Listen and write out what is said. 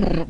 Brrr.